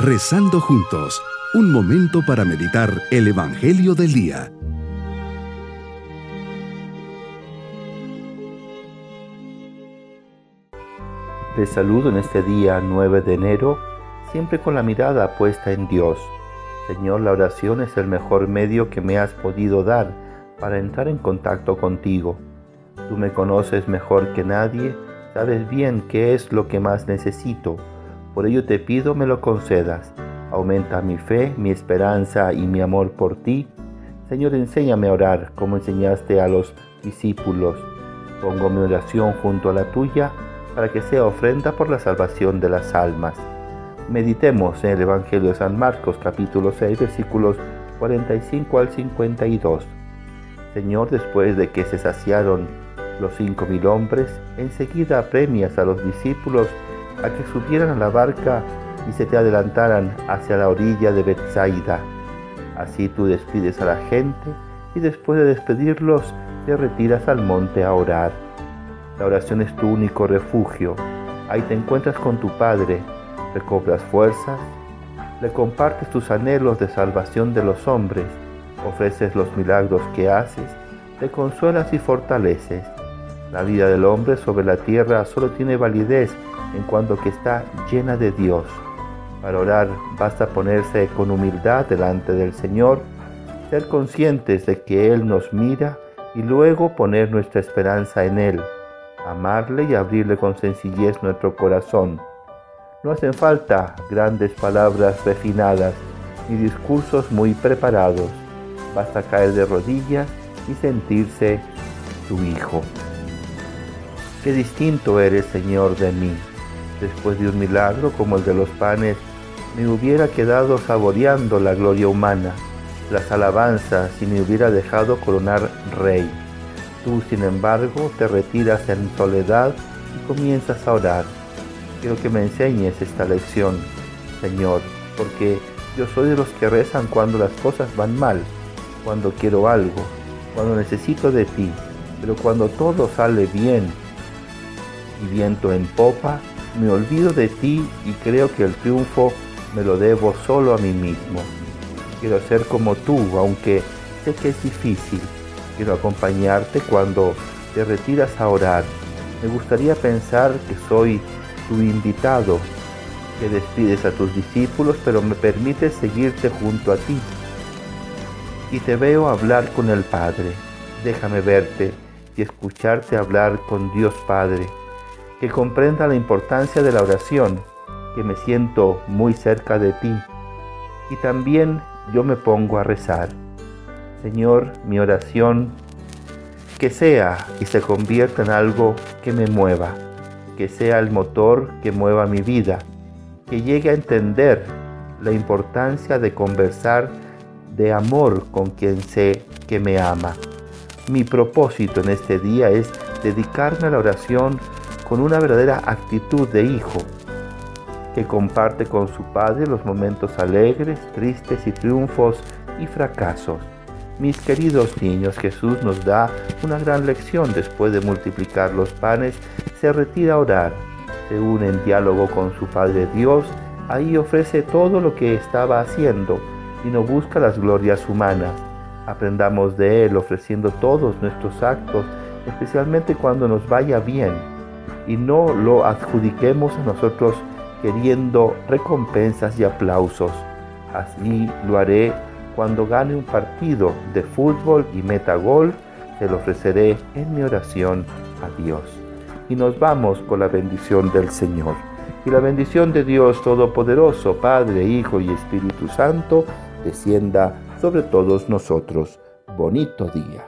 Rezando juntos, un momento para meditar el Evangelio del Día. Les saludo en este día 9 de enero, siempre con la mirada puesta en Dios. Señor, la oración es el mejor medio que me has podido dar para entrar en contacto contigo. Tú me conoces mejor que nadie, sabes bien qué es lo que más necesito por ello te pido me lo concedas. Aumenta mi fe, mi esperanza y mi amor por ti. Señor, enséñame a orar como enseñaste a los discípulos. Pongo mi oración junto a la tuya para que sea ofrenda por la salvación de las almas. Meditemos en el Evangelio de San Marcos capítulo 6 versículos 45 al 52. Señor, después de que se saciaron los cinco mil hombres, enseguida premias a los discípulos a que subieran a la barca y se te adelantaran hacia la orilla de Bethsaida. Así tú despides a la gente y después de despedirlos te retiras al monte a orar. La oración es tu único refugio. Ahí te encuentras con tu Padre, recobras fuerzas, le compartes tus anhelos de salvación de los hombres, ofreces los milagros que haces, te consuelas y fortaleces. La vida del hombre sobre la tierra solo tiene validez en cuanto que está llena de Dios. Para orar basta ponerse con humildad delante del Señor, ser conscientes de que Él nos mira y luego poner nuestra esperanza en Él, amarle y abrirle con sencillez nuestro corazón. No hacen falta grandes palabras refinadas ni discursos muy preparados. Basta caer de rodillas y sentirse tu Hijo. Qué distinto eres, Señor, de mí después de un milagro como el de los panes, me hubiera quedado saboreando la gloria humana, las alabanzas y me hubiera dejado coronar rey. Tú, sin embargo, te retiras en soledad y comienzas a orar. Quiero que me enseñes esta lección, Señor, porque yo soy de los que rezan cuando las cosas van mal, cuando quiero algo, cuando necesito de ti, pero cuando todo sale bien y viento en popa, me olvido de ti y creo que el triunfo me lo debo solo a mí mismo. Quiero ser como tú, aunque sé que es difícil. Quiero acompañarte cuando te retiras a orar. Me gustaría pensar que soy tu invitado, que despides a tus discípulos, pero me permites seguirte junto a ti. Y te veo hablar con el Padre. Déjame verte y escucharte hablar con Dios Padre que comprenda la importancia de la oración, que me siento muy cerca de ti. Y también yo me pongo a rezar. Señor, mi oración, que sea y se convierta en algo que me mueva, que sea el motor que mueva mi vida, que llegue a entender la importancia de conversar de amor con quien sé que me ama. Mi propósito en este día es dedicarme a la oración con una verdadera actitud de hijo, que comparte con su padre los momentos alegres, tristes y triunfos y fracasos. Mis queridos niños, Jesús nos da una gran lección después de multiplicar los panes, se retira a orar, se une en diálogo con su Padre Dios, ahí ofrece todo lo que estaba haciendo y no busca las glorias humanas. Aprendamos de Él ofreciendo todos nuestros actos, especialmente cuando nos vaya bien y no lo adjudiquemos a nosotros queriendo recompensas y aplausos. Así lo haré cuando gane un partido de fútbol y meta gol, se lo ofreceré en mi oración a Dios. Y nos vamos con la bendición del Señor. Y la bendición de Dios Todopoderoso, Padre, Hijo y Espíritu Santo, descienda sobre todos nosotros. Bonito día.